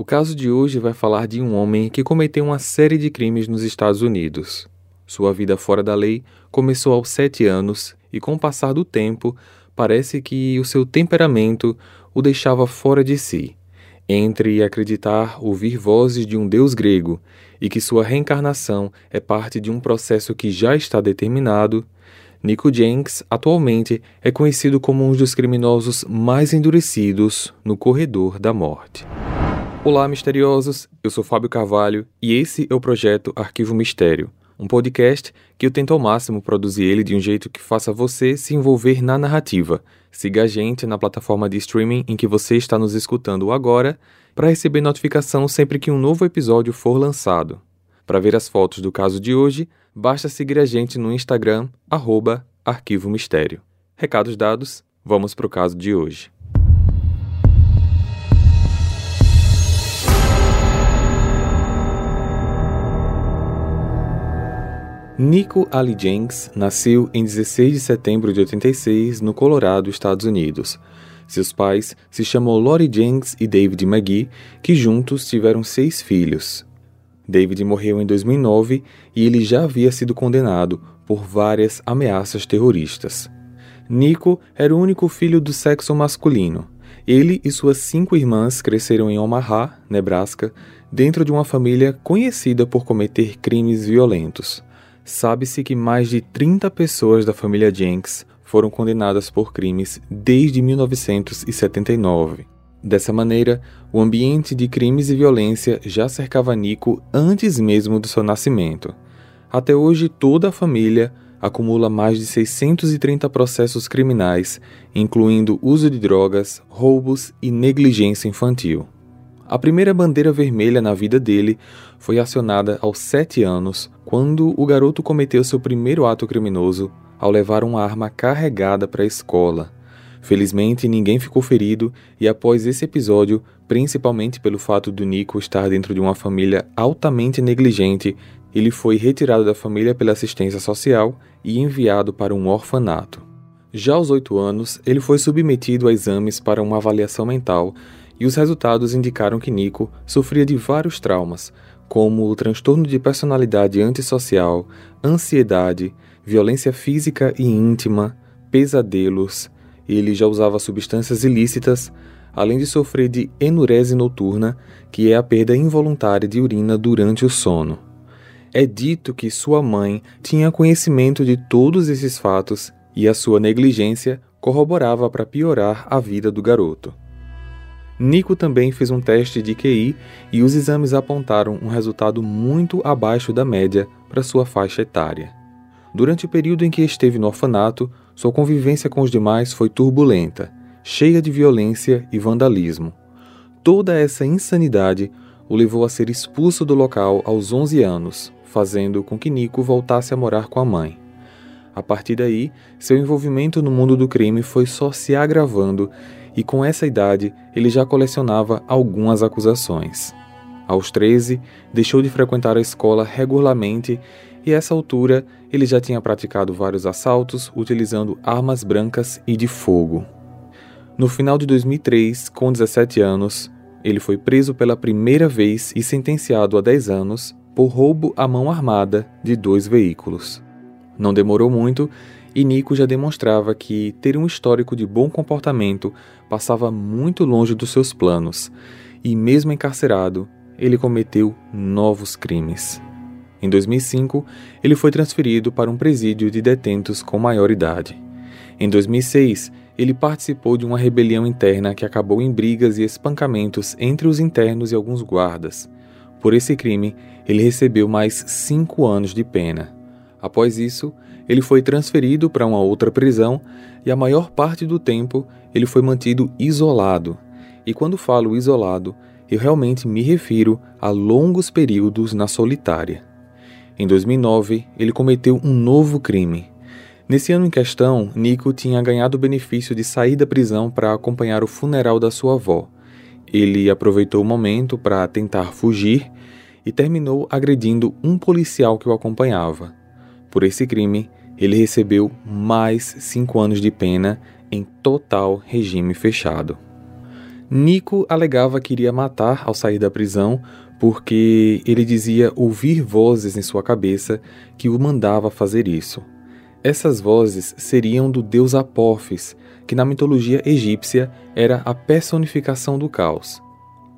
O caso de hoje vai falar de um homem que cometeu uma série de crimes nos Estados Unidos. Sua vida fora da lei começou aos sete anos e, com o passar do tempo, parece que o seu temperamento o deixava fora de si. Entre acreditar ouvir vozes de um deus grego e que sua reencarnação é parte de um processo que já está determinado, Nico Jenks atualmente é conhecido como um dos criminosos mais endurecidos no corredor da morte. Olá, misteriosos! Eu sou Fábio Carvalho e esse é o projeto Arquivo Mistério, um podcast que eu tento ao máximo produzir ele de um jeito que faça você se envolver na narrativa. Siga a gente na plataforma de streaming em que você está nos escutando agora para receber notificação sempre que um novo episódio for lançado. Para ver as fotos do caso de hoje, basta seguir a gente no Instagram, arroba Arquivo Mistério. Recados dados, vamos para o caso de hoje. Nico Ali Jenks nasceu em 16 de setembro de 86 no Colorado, Estados Unidos. Seus pais se chamam Lori Jenks e David McGee, que juntos tiveram seis filhos. David morreu em 2009 e ele já havia sido condenado por várias ameaças terroristas. Nico era o único filho do sexo masculino. Ele e suas cinco irmãs cresceram em Omaha, Nebraska, dentro de uma família conhecida por cometer crimes violentos. Sabe-se que mais de 30 pessoas da família Jenks foram condenadas por crimes desde 1979. Dessa maneira, o ambiente de crimes e violência já cercava Nico antes mesmo do seu nascimento. Até hoje, toda a família acumula mais de 630 processos criminais, incluindo uso de drogas, roubos e negligência infantil. A primeira bandeira vermelha na vida dele foi acionada aos sete anos, quando o garoto cometeu seu primeiro ato criminoso ao levar uma arma carregada para a escola. Felizmente, ninguém ficou ferido e após esse episódio, principalmente pelo fato do Nico estar dentro de uma família altamente negligente, ele foi retirado da família pela assistência social e enviado para um orfanato. Já aos oito anos, ele foi submetido a exames para uma avaliação mental e os resultados indicaram que Nico sofria de vários traumas, como o transtorno de personalidade antissocial, ansiedade, violência física e íntima, pesadelos, ele já usava substâncias ilícitas, além de sofrer de enurese noturna, que é a perda involuntária de urina durante o sono. É dito que sua mãe tinha conhecimento de todos esses fatos e a sua negligência corroborava para piorar a vida do garoto. Nico também fez um teste de QI e os exames apontaram um resultado muito abaixo da média para sua faixa etária. Durante o período em que esteve no orfanato, sua convivência com os demais foi turbulenta, cheia de violência e vandalismo. Toda essa insanidade o levou a ser expulso do local aos 11 anos, fazendo com que Nico voltasse a morar com a mãe. A partir daí, seu envolvimento no mundo do crime foi só se agravando e com essa idade ele já colecionava algumas acusações. Aos 13, deixou de frequentar a escola regularmente e a essa altura ele já tinha praticado vários assaltos utilizando armas brancas e de fogo. No final de 2003, com 17 anos, ele foi preso pela primeira vez e sentenciado a 10 anos por roubo à mão armada de dois veículos. Não demorou muito e Nico já demonstrava que ter um histórico de bom comportamento passava muito longe dos seus planos, e mesmo encarcerado, ele cometeu novos crimes. Em 2005, ele foi transferido para um presídio de detentos com maior idade. Em 2006, ele participou de uma rebelião interna que acabou em brigas e espancamentos entre os internos e alguns guardas. Por esse crime, ele recebeu mais cinco anos de pena. Após isso, ele foi transferido para uma outra prisão e a maior parte do tempo ele foi mantido isolado. E quando falo isolado, eu realmente me refiro a longos períodos na solitária. Em 2009, ele cometeu um novo crime. Nesse ano em questão, Nico tinha ganhado o benefício de sair da prisão para acompanhar o funeral da sua avó. Ele aproveitou o momento para tentar fugir e terminou agredindo um policial que o acompanhava. Por esse crime, ele recebeu mais cinco anos de pena em total regime fechado. Nico alegava que iria matar ao sair da prisão porque ele dizia ouvir vozes em sua cabeça que o mandava fazer isso. Essas vozes seriam do deus Apophis, que na mitologia egípcia era a personificação do caos.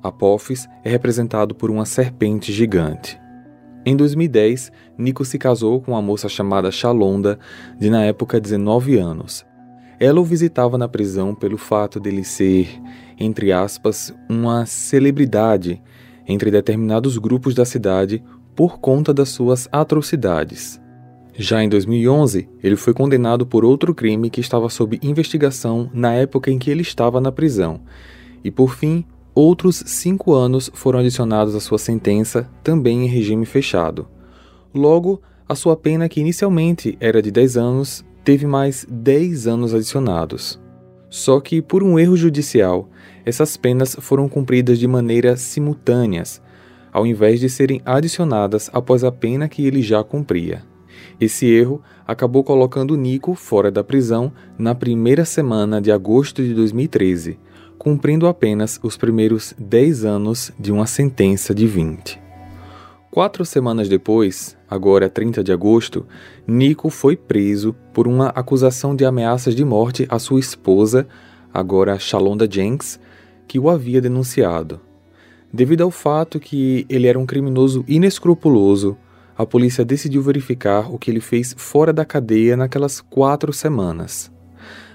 Apophis é representado por uma serpente gigante. Em 2010, Nico se casou com uma moça chamada Shalonda, de na época 19 anos. Ela o visitava na prisão pelo fato dele ser, entre aspas, uma celebridade entre determinados grupos da cidade por conta das suas atrocidades. Já em 2011, ele foi condenado por outro crime que estava sob investigação na época em que ele estava na prisão. E por fim, outros cinco anos foram adicionados à sua sentença, também em regime fechado. Logo, a sua pena, que inicialmente era de 10 anos, teve mais 10 anos adicionados. Só que, por um erro judicial, essas penas foram cumpridas de maneira simultâneas, ao invés de serem adicionadas após a pena que ele já cumpria. Esse erro acabou colocando Nico fora da prisão na primeira semana de agosto de 2013, cumprindo apenas os primeiros 10 anos de uma sentença de 20. Quatro semanas depois, agora 30 de agosto, Nico foi preso por uma acusação de ameaças de morte à sua esposa, agora Shalonda Jenks, que o havia denunciado. Devido ao fato que ele era um criminoso inescrupuloso, a polícia decidiu verificar o que ele fez fora da cadeia naquelas quatro semanas.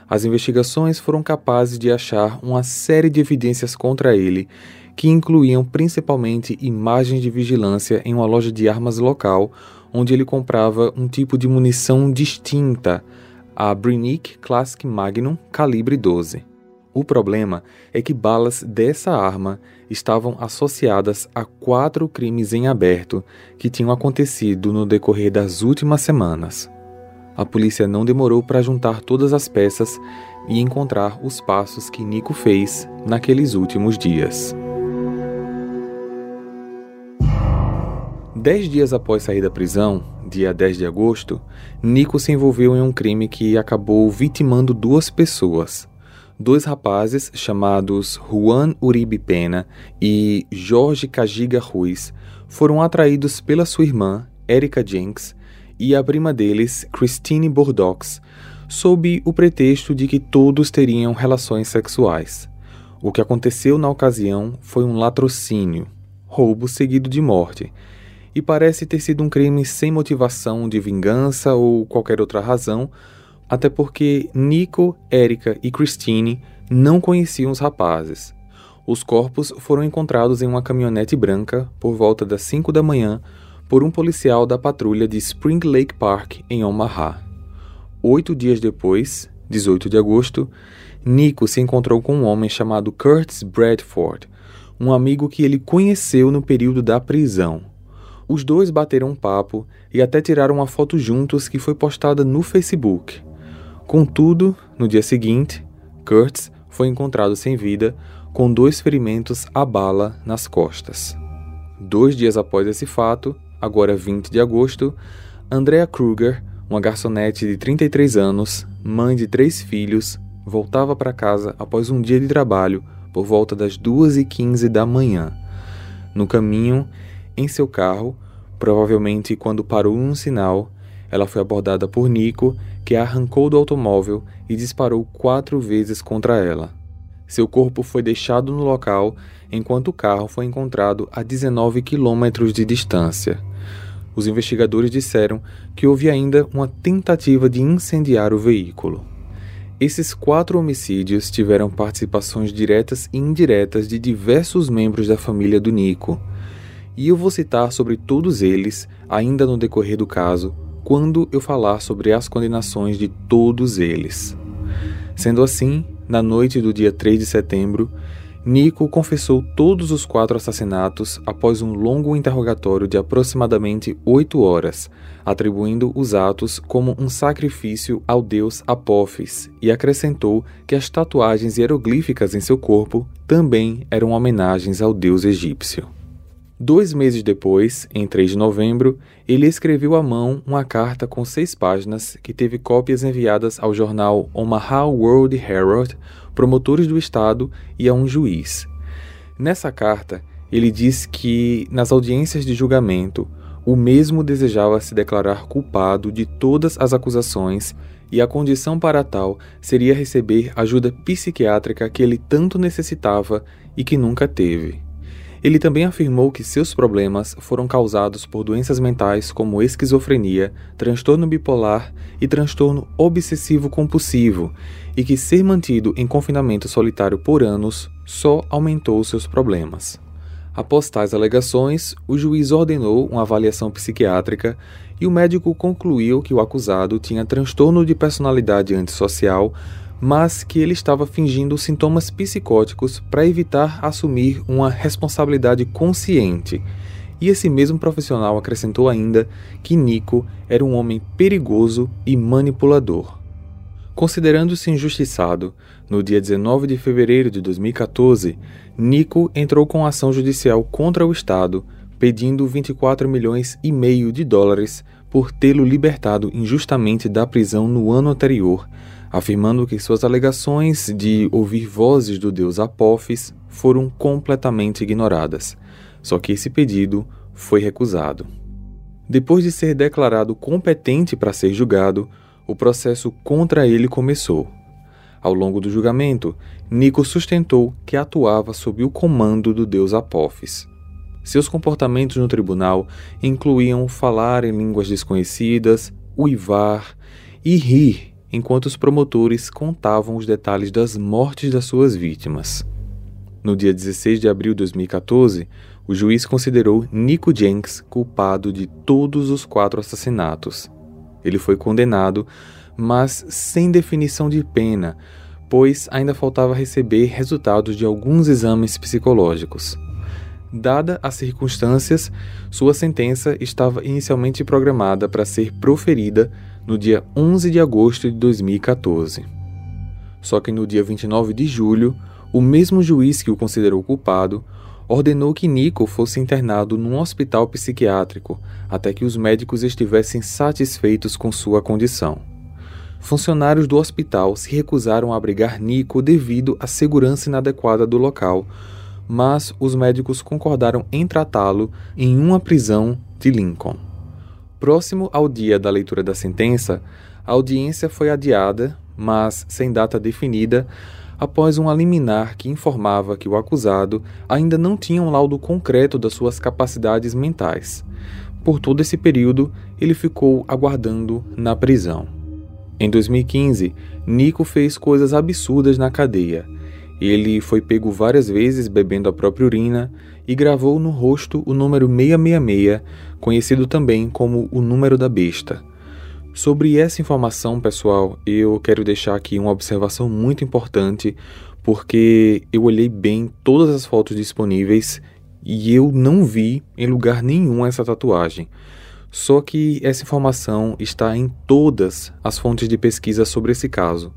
As investigações foram capazes de achar uma série de evidências contra ele, que incluíam principalmente imagens de vigilância em uma loja de armas local, onde ele comprava um tipo de munição distinta, a Brinick Classic Magnum calibre 12. O problema é que balas dessa arma estavam associadas a quatro crimes em aberto que tinham acontecido no decorrer das últimas semanas. A polícia não demorou para juntar todas as peças e encontrar os passos que Nico fez naqueles últimos dias. Dez dias após sair da prisão, dia 10 de agosto, Nico se envolveu em um crime que acabou vitimando duas pessoas, dois rapazes chamados Juan Uribe Pena e Jorge Cajiga Ruiz foram atraídos pela sua irmã, Erika Jenks, e a prima deles, Christine Bordox, sob o pretexto de que todos teriam relações sexuais. O que aconteceu na ocasião foi um latrocínio, roubo seguido de morte, e parece ter sido um crime sem motivação de vingança ou qualquer outra razão, até porque Nico, Erika e Christine não conheciam os rapazes. Os corpos foram encontrados em uma caminhonete branca por volta das 5 da manhã por um policial da patrulha de Spring Lake Park, em Omaha. Oito dias depois, 18 de agosto, Nico se encontrou com um homem chamado Curtis Bradford, um amigo que ele conheceu no período da prisão. Os dois bateram um papo e até tiraram uma foto juntos que foi postada no Facebook. Contudo, no dia seguinte, Kurtz foi encontrado sem vida, com dois ferimentos à bala nas costas. Dois dias após esse fato, agora 20 de agosto, Andrea Kruger, uma garçonete de 33 anos, mãe de três filhos, voltava para casa após um dia de trabalho por volta das 2h15 da manhã. No caminho, em seu carro, provavelmente quando parou em um sinal, ela foi abordada por Nico, que a arrancou do automóvel e disparou quatro vezes contra ela. Seu corpo foi deixado no local enquanto o carro foi encontrado a 19 quilômetros de distância. Os investigadores disseram que houve ainda uma tentativa de incendiar o veículo. Esses quatro homicídios tiveram participações diretas e indiretas de diversos membros da família do Nico. E eu vou citar sobre todos eles ainda no decorrer do caso, quando eu falar sobre as condenações de todos eles. Sendo assim, na noite do dia 3 de setembro, Nico confessou todos os quatro assassinatos após um longo interrogatório de aproximadamente oito horas, atribuindo os atos como um sacrifício ao deus Apophis e acrescentou que as tatuagens hieroglíficas em seu corpo também eram homenagens ao deus egípcio. Dois meses depois, em 3 de novembro, ele escreveu à mão uma carta com seis páginas que teve cópias enviadas ao jornal Omaha World Herald, promotores do Estado e a um juiz. Nessa carta, ele diz que, nas audiências de julgamento, o mesmo desejava se declarar culpado de todas as acusações e a condição para tal seria receber ajuda psiquiátrica que ele tanto necessitava e que nunca teve. Ele também afirmou que seus problemas foram causados por doenças mentais como esquizofrenia, transtorno bipolar e transtorno obsessivo-compulsivo, e que ser mantido em confinamento solitário por anos só aumentou seus problemas. Após tais alegações, o juiz ordenou uma avaliação psiquiátrica e o médico concluiu que o acusado tinha transtorno de personalidade antissocial mas que ele estava fingindo sintomas psicóticos para evitar assumir uma responsabilidade consciente. E esse mesmo profissional acrescentou ainda que Nico era um homem perigoso e manipulador. Considerando-se injustiçado, no dia 19 de fevereiro de 2014, Nico entrou com ação judicial contra o Estado, pedindo 24 milhões e meio de dólares por tê-lo libertado injustamente da prisão no ano anterior, afirmando que suas alegações de ouvir vozes do deus Apophis foram completamente ignoradas. Só que esse pedido foi recusado. Depois de ser declarado competente para ser julgado, o processo contra ele começou. Ao longo do julgamento, Nico sustentou que atuava sob o comando do deus Apophis. Seus comportamentos no tribunal incluíam falar em línguas desconhecidas, uivar e rir enquanto os promotores contavam os detalhes das mortes das suas vítimas. No dia 16 de abril de 2014, o juiz considerou Nico Jenks culpado de todos os quatro assassinatos. Ele foi condenado, mas sem definição de pena, pois ainda faltava receber resultados de alguns exames psicológicos. Dada as circunstâncias, sua sentença estava inicialmente programada para ser proferida no dia 11 de agosto de 2014. Só que no dia 29 de julho, o mesmo juiz que o considerou culpado ordenou que Nico fosse internado num hospital psiquiátrico até que os médicos estivessem satisfeitos com sua condição. Funcionários do hospital se recusaram a abrigar Nico devido à segurança inadequada do local, mas os médicos concordaram em tratá-lo em uma prisão de Lincoln. Próximo ao dia da leitura da sentença, a audiência foi adiada, mas sem data definida, após um liminar que informava que o acusado ainda não tinha um laudo concreto das suas capacidades mentais. Por todo esse período, ele ficou aguardando na prisão. Em 2015, Nico fez coisas absurdas na cadeia. Ele foi pego várias vezes bebendo a própria urina e gravou no rosto o número 666, conhecido também como o número da besta. Sobre essa informação, pessoal, eu quero deixar aqui uma observação muito importante, porque eu olhei bem todas as fotos disponíveis e eu não vi em lugar nenhum essa tatuagem. Só que essa informação está em todas as fontes de pesquisa sobre esse caso.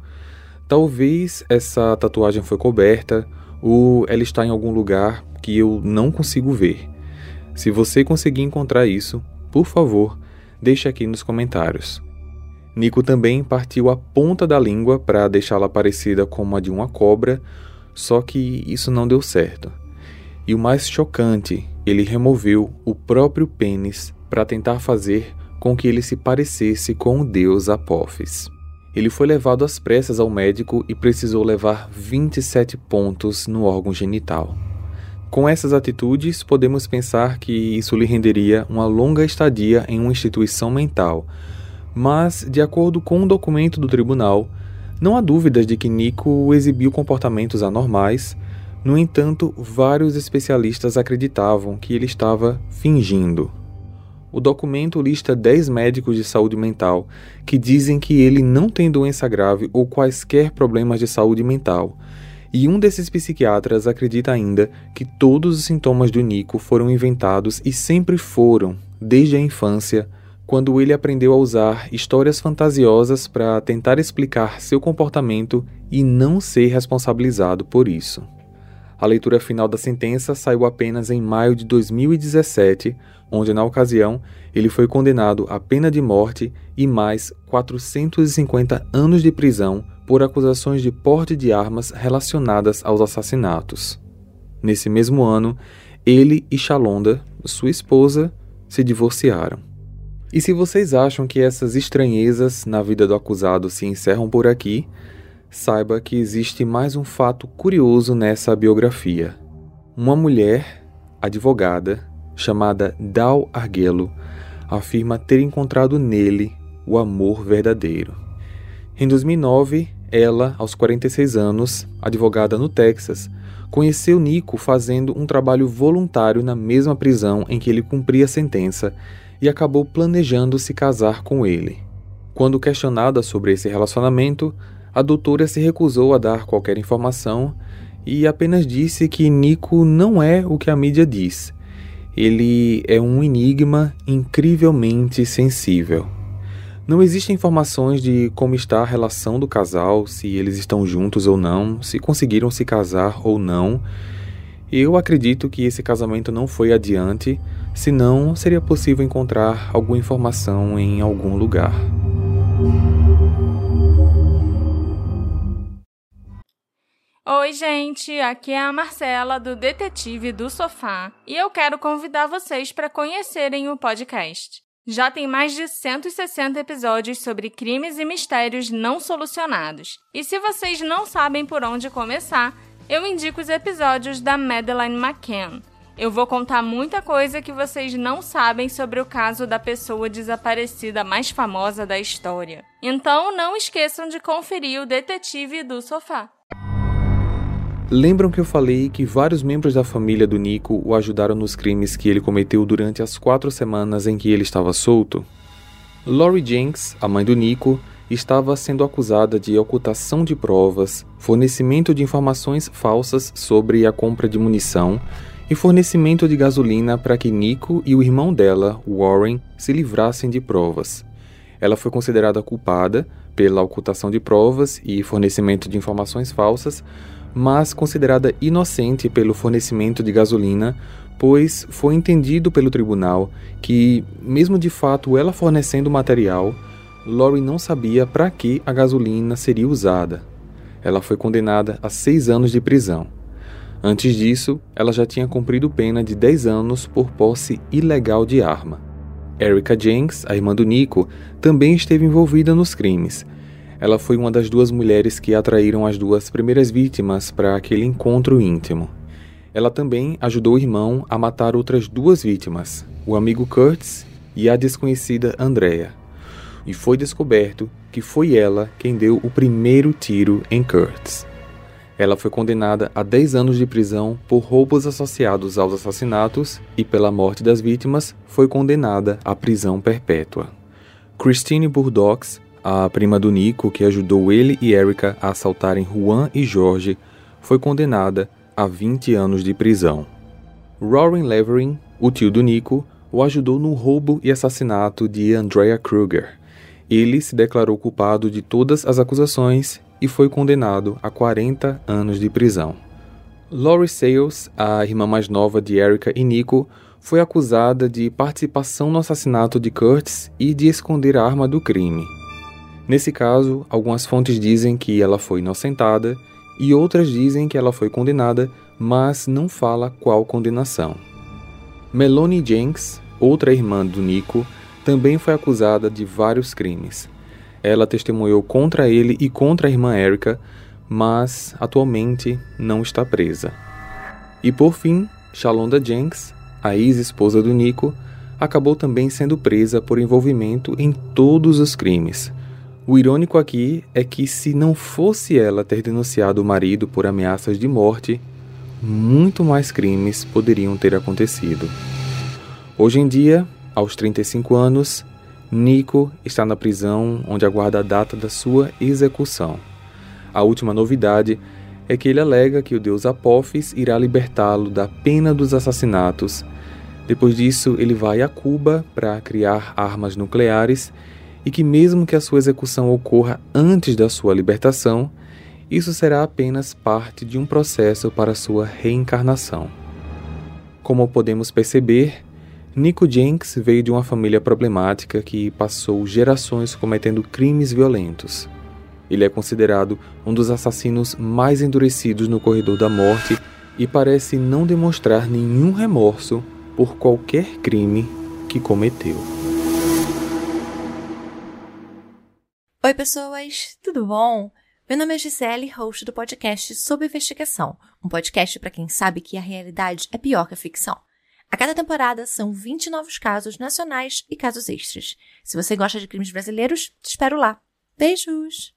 Talvez essa tatuagem foi coberta ou ela está em algum lugar que eu não consigo ver. Se você conseguir encontrar isso, por favor, deixe aqui nos comentários. Nico também partiu a ponta da língua para deixá-la parecida como a de uma cobra, só que isso não deu certo. E o mais chocante, ele removeu o próprio pênis para tentar fazer com que ele se parecesse com o deus Apophis. Ele foi levado às pressas ao médico e precisou levar 27 pontos no órgão genital. Com essas atitudes, podemos pensar que isso lhe renderia uma longa estadia em uma instituição mental, mas, de acordo com um documento do tribunal, não há dúvidas de que Nico exibiu comportamentos anormais. No entanto, vários especialistas acreditavam que ele estava fingindo. O documento lista 10 médicos de saúde mental que dizem que ele não tem doença grave ou quaisquer problemas de saúde mental e um desses psiquiatras acredita ainda que todos os sintomas do Nico foram inventados e sempre foram, desde a infância, quando ele aprendeu a usar histórias fantasiosas para tentar explicar seu comportamento e não ser responsabilizado por isso. A leitura final da sentença saiu apenas em maio de 2017, onde, na ocasião, ele foi condenado à pena de morte e mais 450 anos de prisão por acusações de porte de armas relacionadas aos assassinatos. Nesse mesmo ano, ele e Shalonda, sua esposa, se divorciaram. E se vocês acham que essas estranhezas na vida do acusado se encerram por aqui, saiba que existe mais um fato curioso nessa biografia. Uma mulher, advogada, chamada Dal Arguello, afirma ter encontrado nele o amor verdadeiro. Em 2009, ela, aos 46 anos, advogada no Texas, conheceu Nico fazendo um trabalho voluntário na mesma prisão em que ele cumpria a sentença e acabou planejando se casar com ele. Quando questionada sobre esse relacionamento, a doutora se recusou a dar qualquer informação e apenas disse que Nico não é o que a mídia diz. Ele é um enigma incrivelmente sensível. Não existem informações de como está a relação do casal, se eles estão juntos ou não, se conseguiram se casar ou não. Eu acredito que esse casamento não foi adiante, senão seria possível encontrar alguma informação em algum lugar. Oi, gente, aqui é a Marcela do Detetive do Sofá e eu quero convidar vocês para conhecerem o podcast. Já tem mais de 160 episódios sobre crimes e mistérios não solucionados. E se vocês não sabem por onde começar, eu indico os episódios da Madeleine McCann. Eu vou contar muita coisa que vocês não sabem sobre o caso da pessoa desaparecida mais famosa da história. Então não esqueçam de conferir o Detetive do Sofá. Lembram que eu falei que vários membros da família do Nico o ajudaram nos crimes que ele cometeu durante as quatro semanas em que ele estava solto? Lori Jenks, a mãe do Nico, estava sendo acusada de ocultação de provas, fornecimento de informações falsas sobre a compra de munição e fornecimento de gasolina para que Nico e o irmão dela, Warren, se livrassem de provas. Ela foi considerada culpada pela ocultação de provas e fornecimento de informações falsas, mas considerada inocente pelo fornecimento de gasolina, pois foi entendido pelo tribunal que, mesmo de fato ela fornecendo o material, Lori não sabia para que a gasolina seria usada. Ela foi condenada a seis anos de prisão. Antes disso, ela já tinha cumprido pena de 10 anos por posse ilegal de arma. Erica Jenks, a irmã do Nico, também esteve envolvida nos crimes ela foi uma das duas mulheres que atraíram as duas primeiras vítimas para aquele encontro íntimo. Ela também ajudou o irmão a matar outras duas vítimas, o amigo Kurtz e a desconhecida Andrea. E foi descoberto que foi ela quem deu o primeiro tiro em Kurtz. Ela foi condenada a 10 anos de prisão por roubos associados aos assassinatos e, pela morte das vítimas, foi condenada à prisão perpétua. Christine Burdox a prima do Nico, que ajudou ele e Erica a assaltarem Juan e Jorge, foi condenada a 20 anos de prisão. Rory Levering, o tio do Nico, o ajudou no roubo e assassinato de Andrea Kruger. Ele se declarou culpado de todas as acusações e foi condenado a 40 anos de prisão. Lori Sales, a irmã mais nova de Erica e Nico, foi acusada de participação no assassinato de Curtis e de esconder a arma do crime. Nesse caso, algumas fontes dizem que ela foi inocentada e outras dizem que ela foi condenada, mas não fala qual condenação. Melanie Jenks, outra irmã do Nico, também foi acusada de vários crimes. Ela testemunhou contra ele e contra a irmã Erica, mas atualmente não está presa. E por fim, Shalonda Jenks, a ex-esposa do Nico, acabou também sendo presa por envolvimento em todos os crimes. O irônico aqui é que, se não fosse ela ter denunciado o marido por ameaças de morte, muito mais crimes poderiam ter acontecido. Hoje em dia, aos 35 anos, Nico está na prisão onde aguarda a data da sua execução. A última novidade é que ele alega que o deus Apophis irá libertá-lo da pena dos assassinatos. Depois disso, ele vai a Cuba para criar armas nucleares e que, mesmo que a sua execução ocorra antes da sua libertação, isso será apenas parte de um processo para sua reencarnação. Como podemos perceber, Nico Jenks veio de uma família problemática que passou gerações cometendo crimes violentos. Ele é considerado um dos assassinos mais endurecidos no corredor da morte e parece não demonstrar nenhum remorso por qualquer crime que cometeu. Oi, pessoas, tudo bom? Meu nome é Gisele, host do podcast Sob Investigação, um podcast para quem sabe que a realidade é pior que a ficção. A cada temporada são 20 novos casos nacionais e casos extras. Se você gosta de crimes brasileiros, te espero lá. Beijos!